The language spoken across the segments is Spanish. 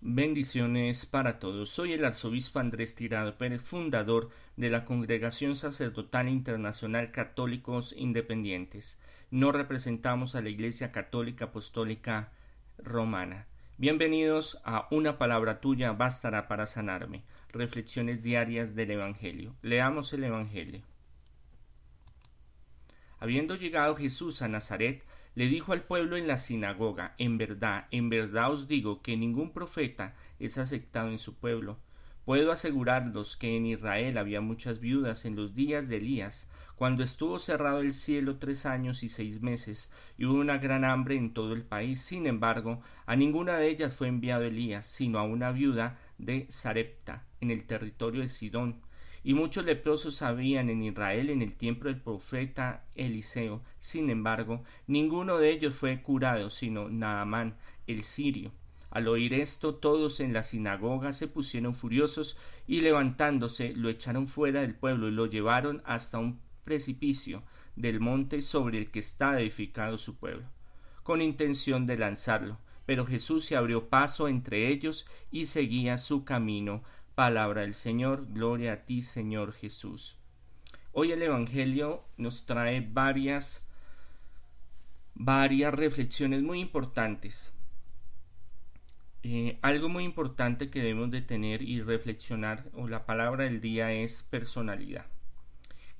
Bendiciones para todos. Soy el arzobispo Andrés Tirado Pérez, fundador de la Congregación Sacerdotal Internacional Católicos Independientes. No representamos a la Iglesia Católica Apostólica Romana. Bienvenidos a Una palabra tuya bastará para sanarme. Reflexiones diarias del Evangelio. Leamos el Evangelio. Habiendo llegado Jesús a Nazaret, le dijo al pueblo en la sinagoga, en verdad, en verdad os digo que ningún profeta es aceptado en su pueblo. Puedo asegurarlos que en Israel había muchas viudas en los días de Elías, cuando estuvo cerrado el cielo tres años y seis meses, y hubo una gran hambre en todo el país. Sin embargo, a ninguna de ellas fue enviado Elías, sino a una viuda de Sarepta, en el territorio de Sidón, y muchos leprosos habían en Israel en el tiempo del profeta Eliseo. Sin embargo, ninguno de ellos fue curado, sino Naamán, el sirio. Al oír esto, todos en la sinagoga se pusieron furiosos y levantándose lo echaron fuera del pueblo y lo llevaron hasta un precipicio del monte sobre el que está edificado su pueblo, con intención de lanzarlo. Pero Jesús se abrió paso entre ellos y seguía su camino Palabra del Señor, gloria a ti Señor Jesús. Hoy el Evangelio nos trae varias, varias reflexiones muy importantes. Eh, algo muy importante que debemos de tener y reflexionar, o la palabra del día es personalidad.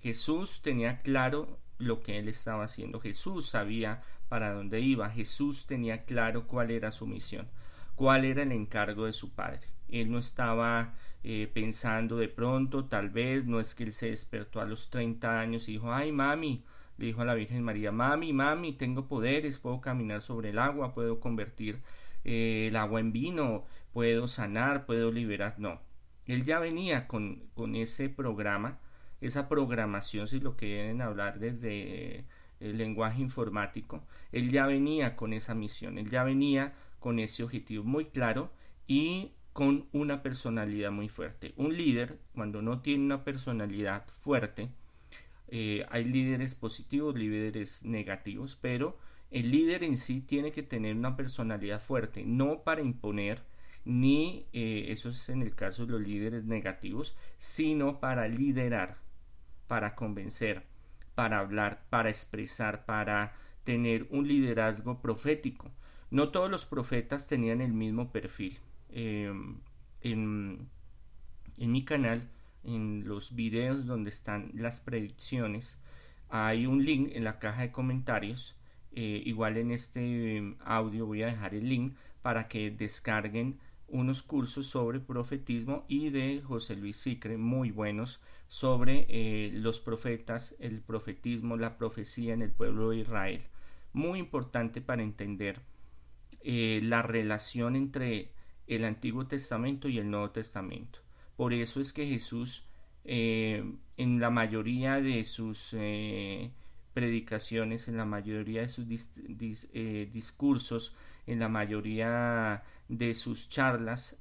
Jesús tenía claro lo que él estaba haciendo. Jesús sabía para dónde iba. Jesús tenía claro cuál era su misión, cuál era el encargo de su Padre. Él no estaba eh, pensando de pronto, tal vez, no es que él se despertó a los 30 años y dijo, ay mami, le dijo a la Virgen María, mami, mami, tengo poderes, puedo caminar sobre el agua, puedo convertir eh, el agua en vino, puedo sanar, puedo liberar. No, él ya venía con, con ese programa, esa programación, si lo quieren hablar desde el lenguaje informático, él ya venía con esa misión, él ya venía con ese objetivo muy claro y con una personalidad muy fuerte. Un líder, cuando no tiene una personalidad fuerte, eh, hay líderes positivos, líderes negativos, pero el líder en sí tiene que tener una personalidad fuerte, no para imponer, ni eh, eso es en el caso de los líderes negativos, sino para liderar, para convencer, para hablar, para expresar, para tener un liderazgo profético. No todos los profetas tenían el mismo perfil. Em, en, mi canal, en los videos donde están las predicciones, hay un link en la caja de comentarios. Eh, igual en este audio voy a dejar el link para que descarguen unos cursos sobre profetismo y de José Luis Sicre muy buenos sobre eh, los profetas, el profetismo, la profecía en el pueblo de Israel. Muy importante para entender eh, la relación entre el Antiguo Testamento y el Nuevo Testamento. Por eso es que Jesús eh, en la mayoría de sus eh, predicaciones, en la mayoría de sus eh, discursos, en la mayoría de sus charlas,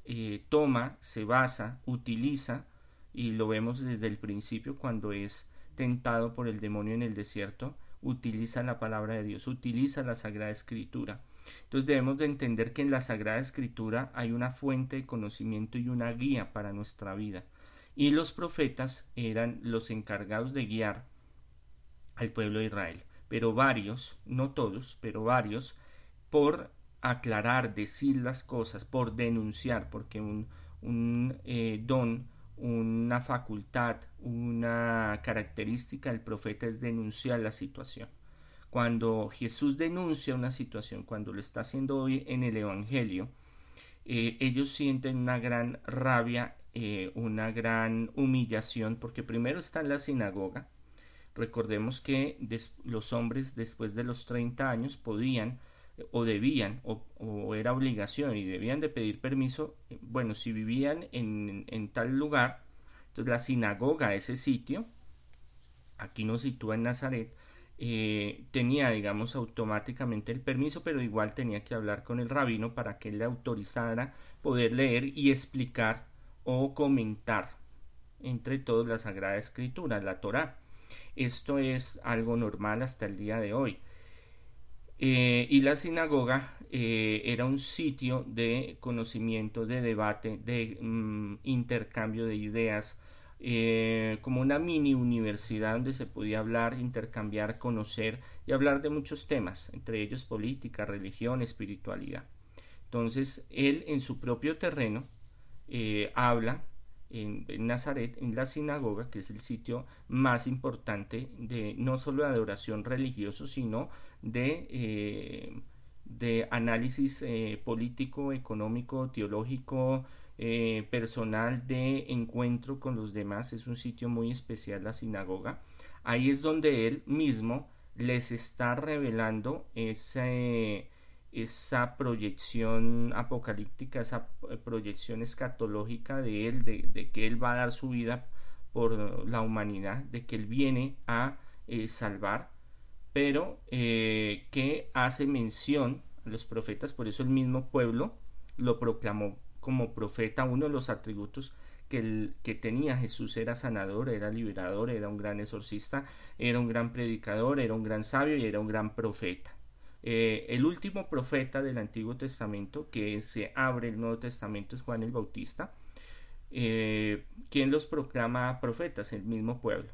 toma, se basa, utiliza, y lo vemos desde el principio cuando es tentado por el demonio en el desierto, utiliza la palabra de Dios, utiliza la Sagrada Escritura entonces debemos de entender que en la Sagrada Escritura hay una fuente de conocimiento y una guía para nuestra vida. Y los profetas eran los encargados de guiar al pueblo de Israel. Pero varios, no todos, pero varios, por aclarar, decir las cosas, por denunciar, porque un, eh, don, una facultad, una característica del profeta es denunciar la situación. Cuando Jesús denuncia una situación, cuando lo está haciendo hoy en el Evangelio, eh, ellos sienten una gran rabia, eh, una gran humillación, porque primero está en la sinagoga. Recordemos que los hombres después de los 30 años podían o debían o, era obligación y debían de pedir permiso, bueno, si vivían en, en tal lugar, entonces la sinagoga, ese sitio, aquí nos sitúa en Nazaret, eh, tenía, digamos, automáticamente el permiso, pero igual tenía que hablar con el rabino para que él le autorizara poder leer y explicar o comentar entre todos la Sagrada Escritura, la Torá. Esto es algo normal hasta el día de hoy. Eh, y la sinagoga eh, era un sitio de conocimiento, de debate, de mm, intercambio de ideas, eh, como una mini universidad donde se podía hablar, intercambiar, conocer y hablar de muchos temas, entre ellos política, religión, espiritualidad. Entonces, él en su propio terreno eh, habla en, Nazaret, en la sinagoga, que es el sitio más importante de no solo de adoración religioso, sino de, eh, análisis político, económico, teológico, personal, de encuentro con los demás. Es un sitio muy especial, la sinagoga. Ahí es donde él mismo les está revelando ese esa proyección apocalíptica, esa proyección escatológica de Él, de, que Él va a dar su vida por la humanidad, de que Él viene a eh, salvar, pero eh, que hace mención a los profetas, por eso el mismo pueblo lo proclamó como profeta, uno de los atributos que, tenía Jesús era sanador, era liberador, era un gran exorcista, era un gran predicador, era un gran sabio y era un gran profeta. Eh, el último profeta del Antiguo Testamento que se abre el Nuevo Testamento es Juan el Bautista, eh, quien los proclama profetas, el mismo pueblo.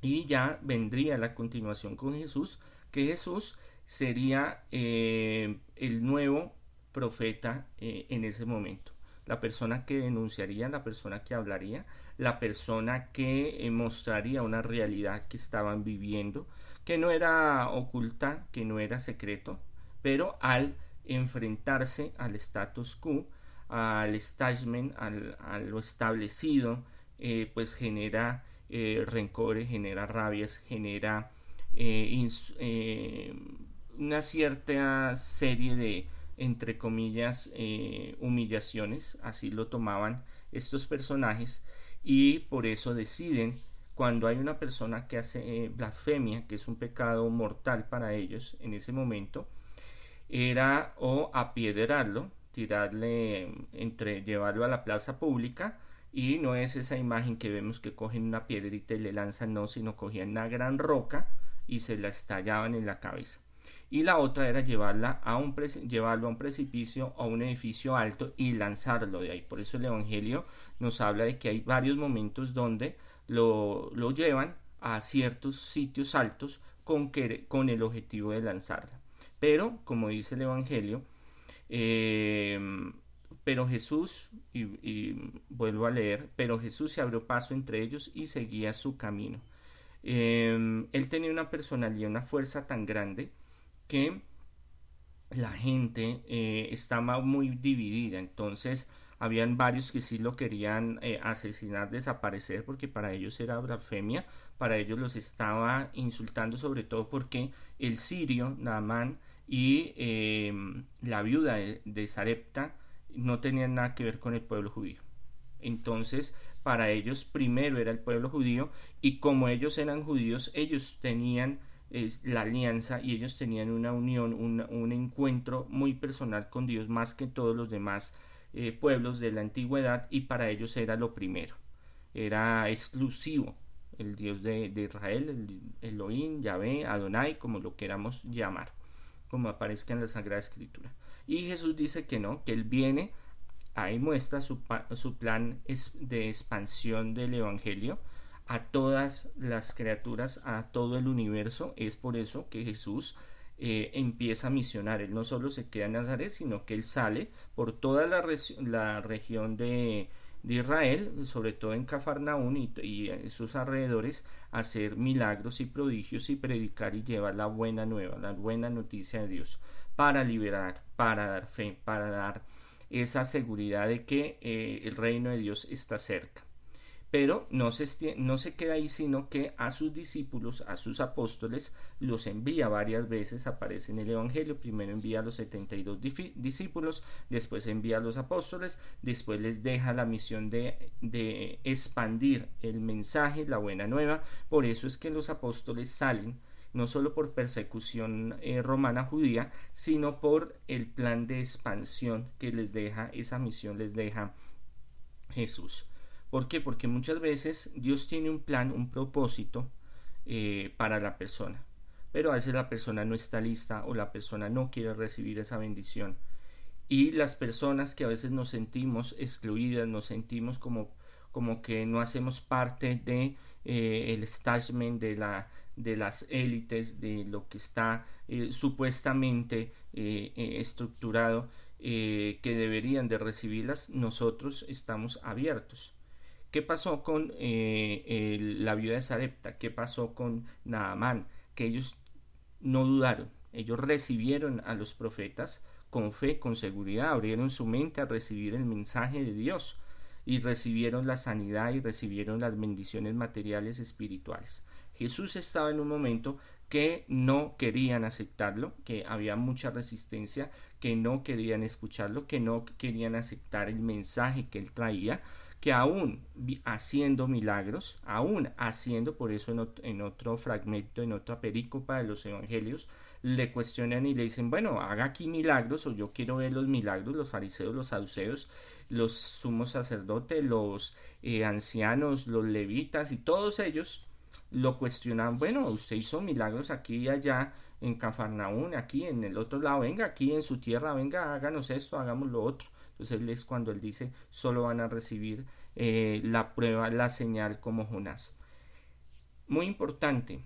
Y ya vendría la continuación con Jesús, que Jesús sería eh, el nuevo profeta en ese momento. La persona que denunciaría, la persona que hablaría, la persona que mostraría una realidad que estaban viviendo, que no era oculta, que no era secreto, pero al enfrentarse al status quo, al establishment, a lo establecido, eh, pues genera eh, rencores, genera rabias, genera eh, una cierta serie de, entre comillas, humillaciones, así lo tomaban estos personajes, y por eso deciden cuando hay una persona que hace eh, blasfemia, que es un pecado mortal para ellos en ese momento, era o apiedrarlo, tirarle entre llevarlo a la plaza pública y no es esa imagen que vemos que cogen una piedrita y le lanzan, no, sino cogían una gran roca y se la estallaban en la cabeza. Y la otra era llevarla a un llevarlo a un precipicio o a un edificio alto y lanzarlo de ahí. Por eso el Evangelio nos habla de que hay varios momentos donde lo, llevan a ciertos sitios altos con, con el objetivo de lanzarla. Pero, como dice el Evangelio, eh, pero Jesús, y, vuelvo a leer, pero Jesús se abrió paso entre ellos y seguía su camino. Eh, él tenía una personalidad, una fuerza tan grande que la gente eh, estaba muy dividida. Entonces, habían varios que sí lo querían eh, asesinar, desaparecer, porque para ellos era blasfemia, para ellos los estaba insultando, sobre todo porque el sirio, Naamán, y em, la viuda de, de Sarepta no tenían nada que ver con el pueblo judío. Entonces, para ellos primero era el pueblo judío y como ellos eran judíos, ellos tenían la alianza y ellos tenían una unión, un encuentro muy personal con Dios más que todos los demás eh, pueblos de la antigüedad y para ellos era lo primero, era exclusivo el Dios de, Israel, el Elohim, Yahvé, Adonai, como lo queramos llamar, como aparezca en la Sagrada Escritura. Y Jesús dice que no, que Él viene, ahí muestra su, su plan de expansión del Evangelio a todas las criaturas, a todo el universo. Es por eso que Jesús eh, empieza a misionar. Él no solo se queda en Nazaret, sino que él sale por toda la, la región de, de, Israel, sobre todo en Cafarnaún y, y, sus alrededores, a hacer milagros y prodigios y predicar y llevar la buena nueva, la buena noticia de Dios, para liberar, para dar fe, para dar esa seguridad de que eh, el reino de Dios está cerca. Pero no se, queda ahí, sino que a sus discípulos, a sus apóstoles, los envía varias veces, aparece en el Evangelio, primero envía a los 72 discípulos, después envía a los apóstoles, después les deja la misión de, de expandir el mensaje, la buena nueva, por eso es que los apóstoles salen no solo por persecución eh, romana judía, sino por el plan de expansión que les deja, esa misión les deja Jesús. ¿Por qué? Porque muchas veces Dios tiene un plan, un propósito eh, para la persona. pero a veces la persona no está lista o la persona no quiere recibir esa bendición. Y las personas que a veces nos sentimos excluidas, nos sentimos como, como que no hacemos parte de eh, de la de las élites de lo que está eh, supuestamente eh, estructurado que deberían de recibirlas nosotros estamos abiertos ¿Qué pasó con la viuda de Sarepta? ¿Qué pasó con Naamán? Que ellos no dudaron, ellos recibieron a los profetas con fe, con seguridad, abrieron su mente a recibir el mensaje de Dios y recibieron la sanidad y recibieron las bendiciones materiales espirituales. Jesús estaba en un momento que no querían aceptarlo, que había mucha resistencia, que no querían escucharlo, que no querían aceptar el mensaje que él traía, que aún haciendo milagros, aún haciendo, por eso en otro, fragmento, en otra perícopa de los evangelios, le cuestionan y le dicen, bueno, haga aquí milagros o yo quiero ver los milagros, los fariseos, los saduceos, los sumos sacerdotes, los eh, ancianos, los levitas y todos ellos lo cuestionan, bueno, usted hizo milagros aquí y allá en Cafarnaún, aquí en el otro lado, venga aquí en su tierra, venga, háganos esto, hagamos lo otro. Entonces él es cuando él dice, solo van a recibir eh, la prueba, la señal como Jonás. Muy importante,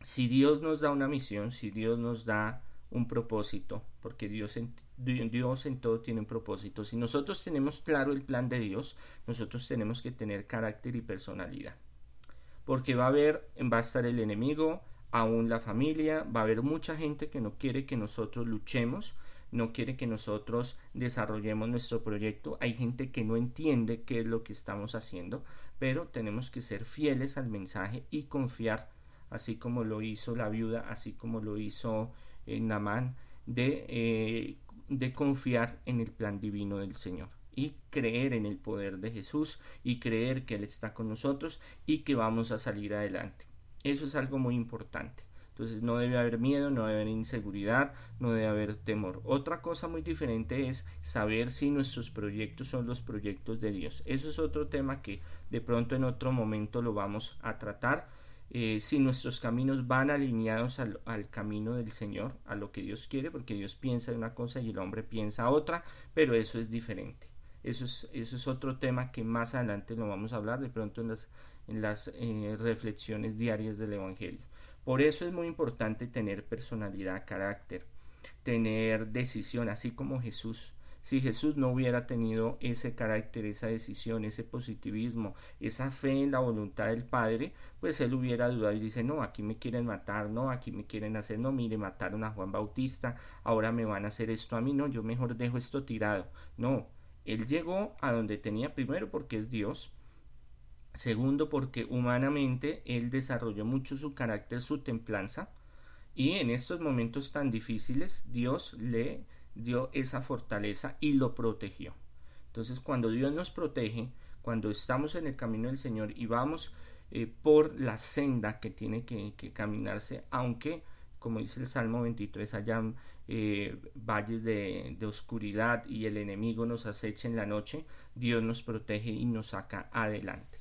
si Dios nos da una misión, si Dios nos da un propósito, porque Dios en, Dios en todo tiene un propósito. Si nosotros tenemos claro el plan de Dios, nosotros tenemos que tener carácter y personalidad. Porque va a haber, va a estar el enemigo, aún la familia, va a haber mucha gente que no quiere que nosotros luchemos, no quiere que nosotros desarrollemos nuestro proyecto. Hay gente que no entiende qué es lo que estamos haciendo, pero tenemos que ser fieles al mensaje y confiar, así como lo hizo la viuda, así como lo hizo eh, Namán, de, eh, de confiar en el plan divino del Señor y creer en el poder de Jesús y creer que Él está con nosotros y que vamos a salir adelante. Eso es algo muy importante. Entonces no debe haber miedo, no debe haber inseguridad, no debe haber temor. Otra cosa muy diferente es saber si nuestros proyectos son los proyectos de Dios. Eso es otro tema que de pronto en otro momento lo vamos a tratar. Eh, si nuestros caminos van alineados al, camino del Señor, a lo que Dios quiere, porque Dios piensa una cosa y el hombre piensa otra, pero eso es diferente. Eso es, eso es otro tema que más adelante lo vamos a hablar de pronto en las, en las eh, reflexiones diarias del Evangelio. Por eso es muy importante tener personalidad, carácter, tener decisión, así como Jesús. Si Jesús no hubiera tenido ese carácter, esa decisión, ese positivismo, esa fe en la voluntad del Padre, pues él hubiera dudado y dice, no, aquí me quieren matar, no, aquí me quieren hacer, no, mire, mataron a Juan Bautista, ahora me van a hacer esto a mí, no, yo mejor dejo esto tirado. No, él llegó a donde tenía primero porque es Dios, Segundo, porque humanamente él desarrolló mucho su carácter, su templanza, y en estos momentos tan difíciles Dios le dio esa fortaleza y lo protegió. Entonces, cuando Dios nos protege, cuando estamos en el camino del Señor y vamos eh, por la senda que tiene que, caminarse, aunque, como dice el Salmo 23, hayan eh, valles de, de oscuridad y el enemigo nos acecha en la noche, Dios nos protege y nos saca adelante.